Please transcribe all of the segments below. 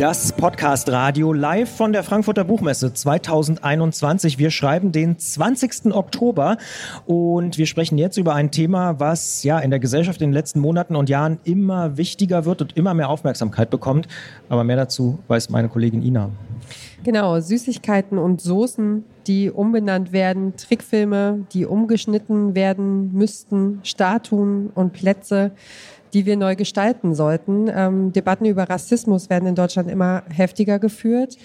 Das Podcast Radio live von der Frankfurter Buchmesse 2021. Wir schreiben den 20. Oktober und wir sprechen jetzt über ein Thema, was ja in der Gesellschaft in den letzten Monaten und Jahren immer wichtiger wird und immer mehr Aufmerksamkeit bekommt. Aber mehr dazu weiß meine Kollegin Ina. Genau, Süßigkeiten und Soßen, die umbenannt werden, Trickfilme, die umgeschnitten werden müssten, Statuen und Plätze die wir neu gestalten sollten. Ähm, Debatten über Rassismus werden in Deutschland immer heftiger geführt.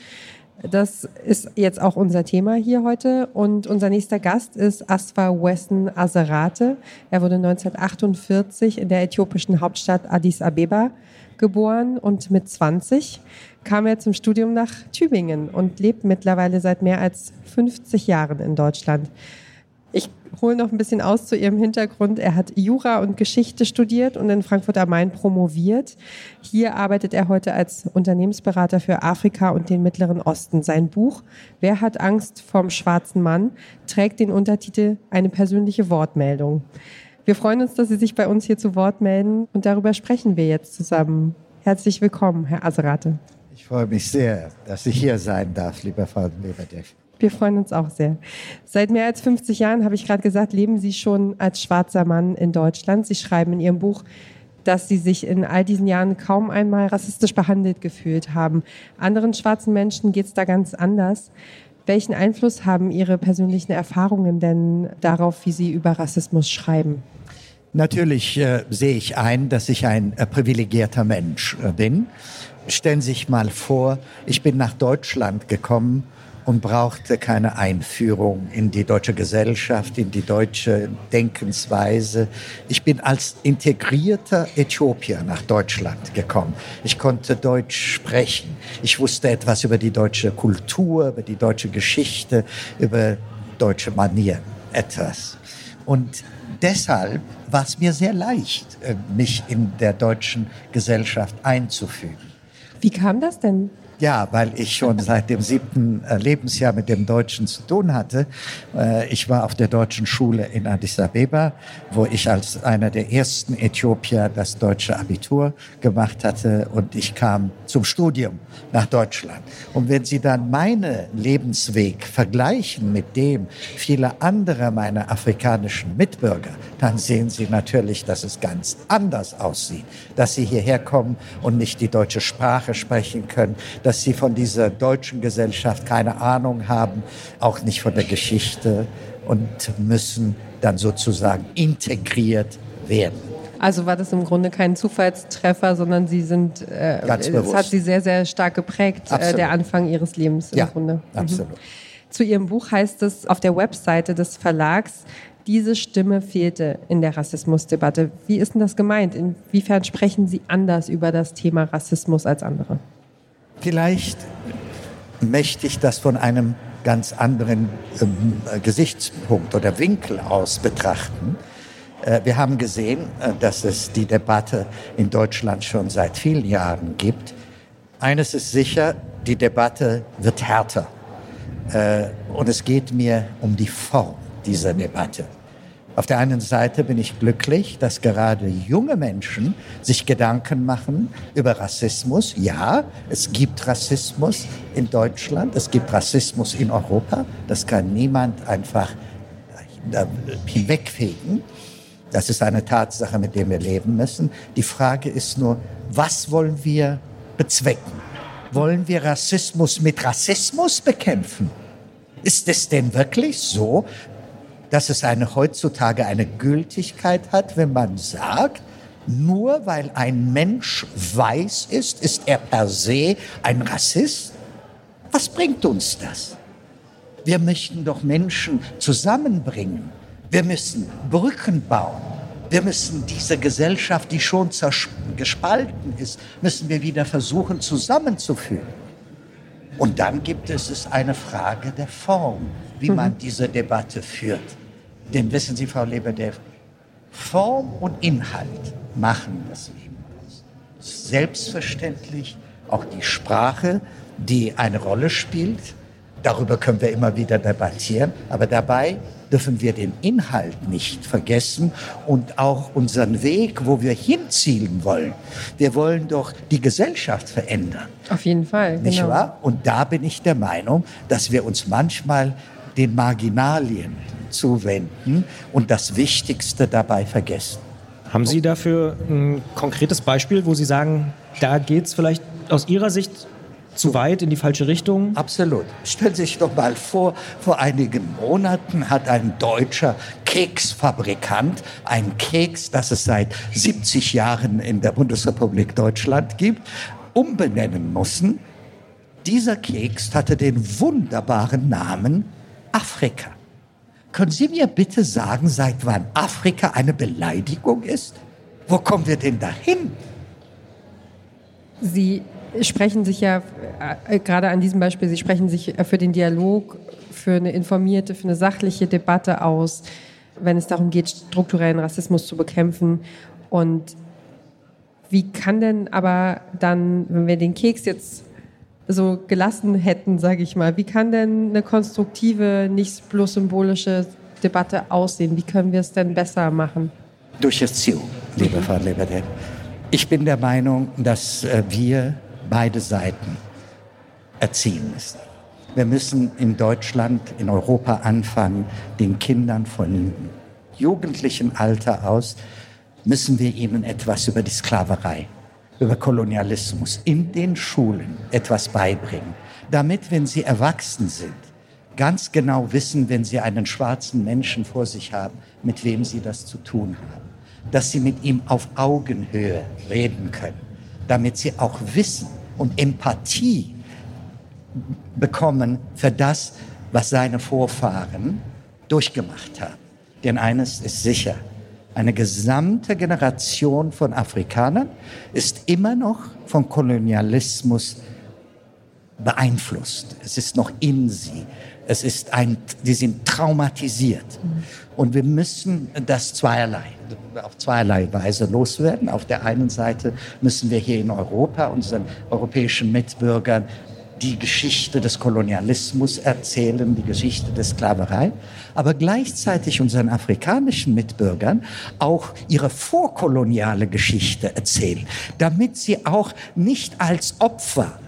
Das ist jetzt auch unser Thema hier heute. Und unser nächster Gast ist Asfa Wesson Aserate. Er wurde 1948 in der äthiopischen Hauptstadt Addis Abeba geboren und mit 20 kam er zum Studium nach Tübingen und lebt mittlerweile seit mehr als 50 Jahren in Deutschland. Ich hole noch ein bisschen aus zu Ihrem Hintergrund. Er hat Jura und Geschichte studiert und in Frankfurt am Main promoviert. Hier arbeitet er heute als Unternehmensberater für Afrika und den Mittleren Osten. Sein Buch Wer hat Angst vom schwarzen Mann trägt den Untertitel Eine persönliche Wortmeldung. Wir freuen uns, dass Sie sich bei uns hier zu Wort melden und darüber sprechen wir jetzt zusammen. Herzlich willkommen, Herr Aserate. Ich freue mich sehr, dass ich hier sein darf, lieber Frau Leberdeck. Wir freuen uns auch sehr. Seit mehr als 50 Jahren, habe ich gerade gesagt, leben Sie schon als schwarzer Mann in Deutschland. Sie schreiben in Ihrem Buch, dass Sie sich in all diesen Jahren kaum einmal rassistisch behandelt gefühlt haben. Anderen schwarzen Menschen geht es da ganz anders. Welchen Einfluss haben Ihre persönlichen Erfahrungen denn darauf, wie Sie über Rassismus schreiben? Natürlich äh, sehe ich ein, dass ich ein äh, privilegierter Mensch äh, bin. Stellen Sie sich mal vor, ich bin nach Deutschland gekommen und brauchte keine Einführung in die deutsche Gesellschaft, in die deutsche Denkensweise. Ich bin als integrierter Äthiopier nach Deutschland gekommen. Ich konnte Deutsch sprechen. Ich wusste etwas über die deutsche Kultur, über die deutsche Geschichte, über deutsche Manieren, etwas. Und deshalb war es mir sehr leicht, äh, mich in der deutschen Gesellschaft einzufügen. Wie kam das denn? Ja, weil ich schon seit dem siebten äh, Lebensjahr mit dem Deutschen zu tun hatte. Äh, ich war auf der deutschen Schule in Addis Abeba, wo ich als einer der ersten Äthiopier das deutsche Abitur gemacht hatte und ich kam zum Studium nach Deutschland. Und wenn Sie dann meinen Lebensweg vergleichen mit dem vieler anderer meiner afrikanischen Mitbürger, dann sehen Sie natürlich, dass es ganz anders aussieht, dass Sie hierher kommen und nicht die deutsche Sprache sprechen können, dass sie von dieser deutschen Gesellschaft keine Ahnung haben, auch nicht von der Geschichte und müssen dann sozusagen integriert werden. Also war das im Grunde kein Zufallstreffer, sondern Sie sind, äh, es hat Sie sehr, sehr stark geprägt, äh, der Anfang Ihres Lebens im ja, Grunde. Mhm. Absolut. Zu Ihrem Buch heißt es auf der Webseite des Verlags, diese Stimme fehlte in der Rassismusdebatte. Wie ist denn das gemeint? Inwiefern sprechen Sie anders über das Thema Rassismus als andere? Vielleicht möchte ich das von einem ganz anderen ähm, Gesichtspunkt oder Winkel aus betrachten. Äh, wir haben gesehen, äh, dass es die Debatte in Deutschland schon seit vielen Jahren gibt. Eines ist sicher, die Debatte wird härter. Äh, und es geht mir um die Form dieser Debatte. Auf der einen Seite bin ich glücklich, dass gerade junge Menschen sich Gedanken machen über Rassismus. Ja, es gibt Rassismus in Deutschland, es gibt Rassismus in Europa. Das kann niemand einfach hinwegfegen. Das ist eine Tatsache, mit der wir leben müssen. Die Frage ist nur, was wollen wir bezwecken? Wollen wir Rassismus mit Rassismus bekämpfen? Ist es denn wirklich so, dass es eine, heutzutage eine Gültigkeit hat, wenn man sagt, nur weil ein Mensch weiß ist, ist er per se ein Rassist? Was bringt uns das? Wir möchten doch Menschen zusammenbringen. Wir müssen Brücken bauen. Wir müssen diese Gesellschaft, die schon gespalten ist, müssen wir wieder versuchen zusammenzuführen. Und dann gibt es, es eine Frage der Form, wie man mhm. diese Debatte führt. Denn wissen Sie, Frau Leberdev, Form und Inhalt machen das Leben aus. Selbstverständlich auch die Sprache, die eine Rolle spielt. Darüber können wir immer wieder debattieren. Aber dabei dürfen wir den Inhalt nicht vergessen und auch unseren Weg, wo wir hinzielen wollen. Wir wollen doch die Gesellschaft verändern. Auf jeden Fall. Nicht genau. wahr? Und da bin ich der Meinung, dass wir uns manchmal den Marginalien zuwenden und das Wichtigste dabei vergessen. Haben Sie dafür ein konkretes Beispiel, wo Sie sagen, da geht es vielleicht aus Ihrer Sicht zu weit in die falsche Richtung? Absolut. Stellen Sie sich doch mal vor, vor einigen Monaten hat ein deutscher Keksfabrikant einen Keks, das es seit 70 Jahren in der Bundesrepublik Deutschland gibt, umbenennen müssen. Dieser Keks hatte den wunderbaren Namen Afrika. Können Sie mir bitte sagen, seit wann Afrika eine Beleidigung ist? Wo kommen wir denn dahin? Sie sprechen sich ja äh, gerade an diesem Beispiel, Sie sprechen sich für den Dialog, für eine informierte, für eine sachliche Debatte aus, wenn es darum geht, strukturellen Rassismus zu bekämpfen. Und wie kann denn aber dann, wenn wir den Keks jetzt so gelassen hätten, sage ich mal, wie kann denn eine konstruktive, nicht bloß symbolische Debatte aussehen? Wie können wir es denn besser machen? Durch Erziehung, liebe Frau Leberde. Ich bin der Meinung, dass äh, wir beide Seiten erziehen müssen. Wir müssen in Deutschland, in Europa anfangen, den Kindern von jugendlichem Alter aus, müssen wir ihnen etwas über die Sklaverei, über Kolonialismus in den Schulen etwas beibringen, damit, wenn sie erwachsen sind, ganz genau wissen, wenn sie einen schwarzen Menschen vor sich haben, mit wem sie das zu tun haben, dass sie mit ihm auf Augenhöhe reden können, damit sie auch wissen und Empathie bekommen für das, was seine Vorfahren durchgemacht haben. Denn eines ist sicher, eine gesamte Generation von Afrikanern ist immer noch vom Kolonialismus beeinflusst. Es ist noch in sie. Es ist ein, die sind traumatisiert. Und wir müssen das zweierlei, auf zweierlei Weise loswerden. Auf der einen Seite müssen wir hier in Europa unseren europäischen Mitbürgern die Geschichte des Kolonialismus erzählen, die Geschichte der Sklaverei, aber gleichzeitig unseren afrikanischen Mitbürgern auch ihre vorkoloniale Geschichte erzählen, damit sie auch nicht als Opfer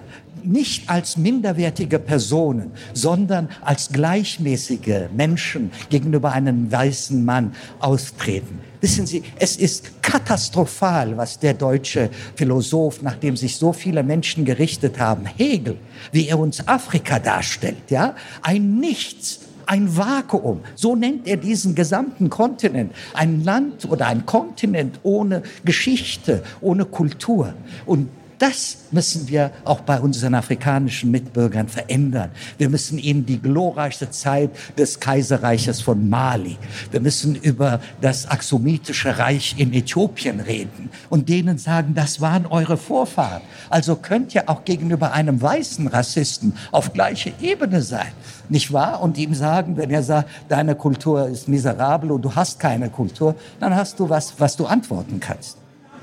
nicht als minderwertige Personen, sondern als gleichmäßige Menschen gegenüber einem weißen Mann austreten. Wissen Sie, es ist katastrophal, was der deutsche Philosoph, nachdem sich so viele Menschen gerichtet haben, Hegel, wie er uns Afrika darstellt, ja, ein Nichts, ein Vakuum. So nennt er diesen gesamten Kontinent. Ein Land oder ein Kontinent ohne Geschichte, ohne Kultur. Und das müssen wir auch bei unseren afrikanischen Mitbürgern verändern. Wir müssen ihnen die glorreichste Zeit des Kaiserreiches von Mali, wir müssen über das Axomitische Reich in Äthiopien reden und denen sagen, das waren eure Vorfahren. Also könnt ihr auch gegenüber einem weißen Rassisten auf gleiche Ebene sein, nicht wahr? Und ihm sagen, wenn er sagt, deine Kultur ist miserabel und du hast keine Kultur, dann hast du was, was du antworten kannst.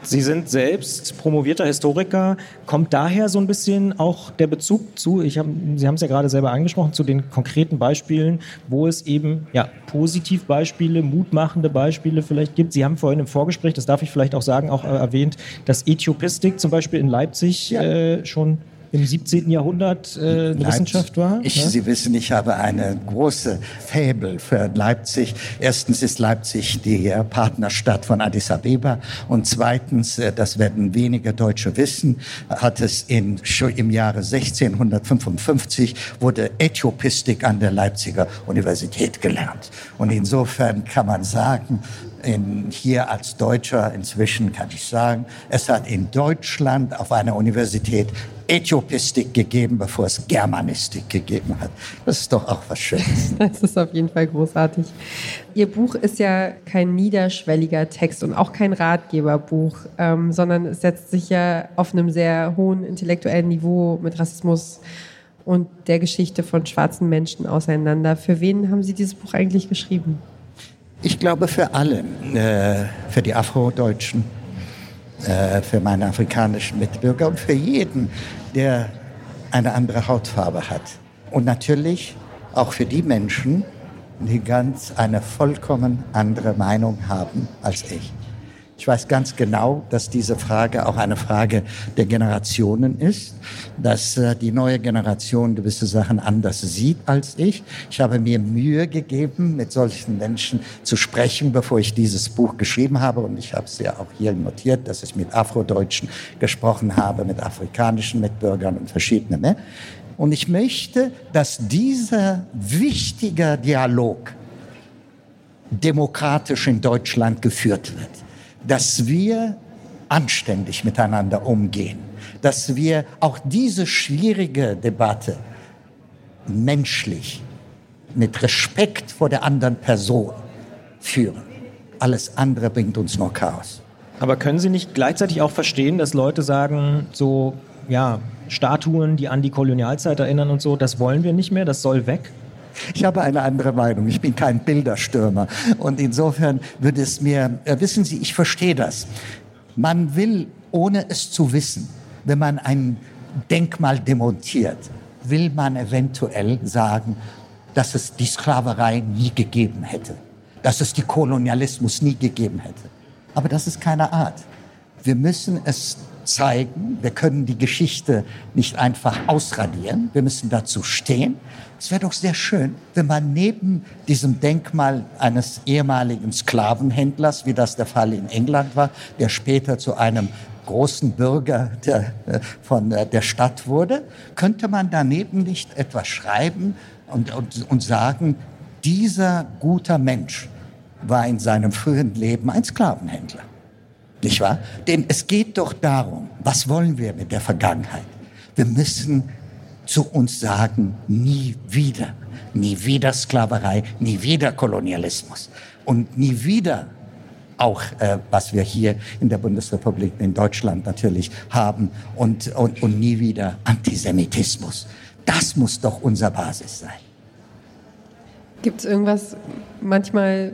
Sie sind selbst promovierter Historiker. Kommt daher so ein bisschen auch der Bezug zu, ich hab, Sie haben es ja gerade selber angesprochen, zu den konkreten Beispielen, wo es eben ja, Positivbeispiele, mutmachende Beispiele vielleicht gibt. Sie haben vorhin im Vorgespräch, das darf ich vielleicht auch sagen, auch äh, erwähnt, dass Äthiopistik zum Beispiel in Leipzig ja. äh, schon im 17. Jahrhundert äh, Leipzig. Wissenschaft war? Ich, ja? Sie wissen, ich habe eine große Fabel für Leipzig. Erstens ist Leipzig die Partnerstadt von Addis Abeba und zweitens, äh, das werden wenige Deutsche wissen, hat es in, schon im Jahre 1655 wurde Äthiopistik an der Leipziger Universität gelernt. Und insofern kann man sagen, in, hier als Deutscher inzwischen kann ich sagen, es hat in Deutschland auf einer Universität Äthiopistik gegeben, bevor es Germanistik gegeben hat. Das ist doch auch was Schönes. Das ist auf jeden Fall großartig. Ihr Buch ist ja kein niederschwelliger Text und auch kein Ratgeberbuch, ähm, sondern es setzt sich ja auf einem sehr hohen intellektuellen Niveau mit Rassismus und der Geschichte von schwarzen Menschen auseinander. Für wen haben Sie dieses Buch eigentlich geschrieben? Ich glaube für alle, äh, für die Afrodeutschen, äh, für meine afrikanischen Mitbürger und für jeden, der eine andere Hautfarbe hat. Und natürlich auch für die Menschen, die ganz eine vollkommen andere Meinung haben als ich. Ich weiß ganz genau, dass diese Frage auch eine Frage der Generationen ist, dass äh, die neue Generation gewisse Sachen anders sieht als ich. Ich habe mir Mühe gegeben, mit solchen Menschen zu sprechen, bevor ich dieses Buch geschrieben habe. Und ich habe es ja auch hier notiert, dass ich mit Afrodeutschen gesprochen habe, mit afrikanischen Mitbürgern und verschiedenen mehr. Und ich möchte, dass dieser wichtige Dialog demokratisch in Deutschland geführt wird. Dass wir anständig miteinander umgehen. Dass wir auch diese schwierige Debatte menschlich, mit Respekt vor der anderen Person führen. Alles andere bringt uns nur Chaos. Aber können Sie nicht gleichzeitig auch verstehen, dass Leute sagen, so, ja, Statuen, die an die Kolonialzeit erinnern und so, das wollen wir nicht mehr, das soll weg? Ich habe eine andere Meinung. Ich bin kein Bilderstürmer. Und insofern würde es mir, äh, wissen Sie, ich verstehe das. Man will, ohne es zu wissen, wenn man ein Denkmal demontiert, will man eventuell sagen, dass es die Sklaverei nie gegeben hätte, dass es die Kolonialismus nie gegeben hätte. Aber das ist keine Art. Wir müssen es zeigen. Wir können die Geschichte nicht einfach ausradieren. Wir müssen dazu stehen. Es wäre doch sehr schön, wenn man neben diesem Denkmal eines ehemaligen Sklavenhändlers, wie das der Fall in England war, der später zu einem großen Bürger der, äh, von äh, der Stadt wurde, könnte man daneben nicht etwas schreiben und, und, und sagen, dieser guter Mensch war in seinem frühen Leben ein Sklavenhändler nicht wahr? Denn es geht doch darum, was wollen wir mit der Vergangenheit? Wir müssen zu uns sagen, nie wieder, nie wieder Sklaverei, nie wieder Kolonialismus und nie wieder auch, äh, was wir hier in der Bundesrepublik, in Deutschland natürlich haben und, und, und nie wieder Antisemitismus. Das muss doch unser Basis sein. Gibt es irgendwas, manchmal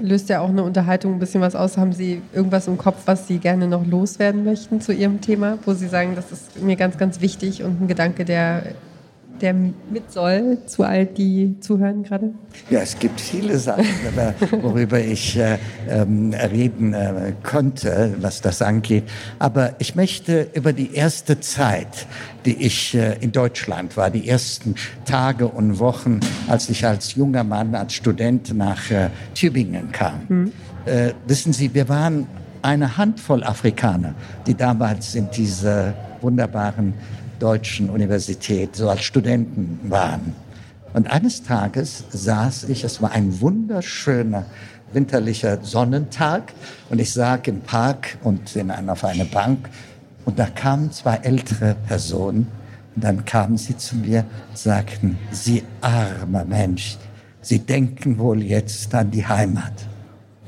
löst ja auch eine Unterhaltung ein bisschen was aus. Haben Sie irgendwas im Kopf, was Sie gerne noch loswerden möchten zu Ihrem Thema, wo Sie sagen, das ist mir ganz, ganz wichtig und ein Gedanke, der der mit soll zu all die zuhören gerade? Ja, es gibt viele Sachen, worüber ich äh, ähm, reden äh, konnte, was das angeht. Aber ich möchte über die erste Zeit, die ich äh, in Deutschland war, die ersten Tage und Wochen, als ich als junger Mann, als Student nach äh, Tübingen kam. Hm. Äh, wissen Sie, wir waren eine Handvoll Afrikaner, die damals in diese wunderbaren deutschen Universität, so als Studenten waren. Und eines Tages saß ich, es war ein wunderschöner winterlicher Sonnentag und ich saß im Park und in einer, auf einer Bank und da kamen zwei ältere Personen und dann kamen sie zu mir und sagten, Sie armer Mensch, Sie denken wohl jetzt an die Heimat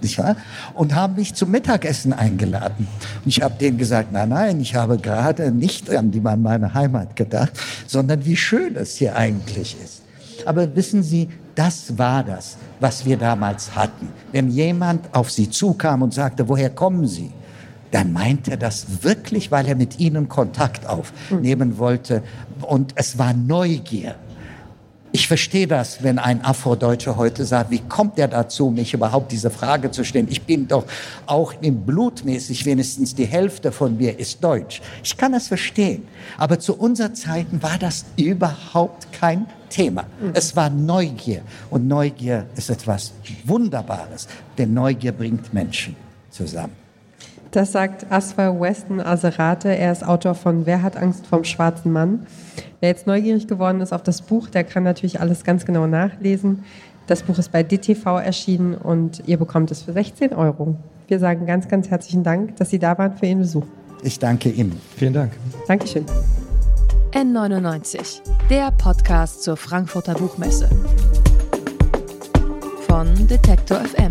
nicht wahr? Und haben mich zum Mittagessen eingeladen. Und ich habe denen gesagt, nein, nein, ich habe gerade nicht an die meine Heimat gedacht, sondern wie schön es hier eigentlich ist. Aber wissen Sie, das war das, was wir damals hatten. Wenn jemand auf Sie zukam und sagte, woher kommen Sie? Dann meint er das wirklich, weil er mit Ihnen Kontakt aufnehmen wollte. Und es war Neugier. Ich verstehe das, wenn ein Afrodeutscher heute sagt, wie kommt er dazu, mich überhaupt diese Frage zu stellen? Ich bin doch auch im blutmäßig wenigstens die Hälfte von mir ist deutsch. Ich kann das verstehen. Aber zu unserer Zeiten war das überhaupt kein Thema. Es war Neugier. Und Neugier ist etwas Wunderbares. Denn Neugier bringt Menschen zusammen. Das sagt Asfa Weston Aserate. Er ist Autor von Wer hat Angst vom schwarzen Mann? Wer jetzt neugierig geworden ist auf das Buch, der kann natürlich alles ganz genau nachlesen. Das Buch ist bei DTV erschienen und ihr bekommt es für 16 Euro. Wir sagen ganz, ganz herzlichen Dank, dass Sie da waren für Ihren Besuch. Ich danke Ihnen. Vielen Dank. Dankeschön. N99, der Podcast zur Frankfurter Buchmesse. Von Detektor FM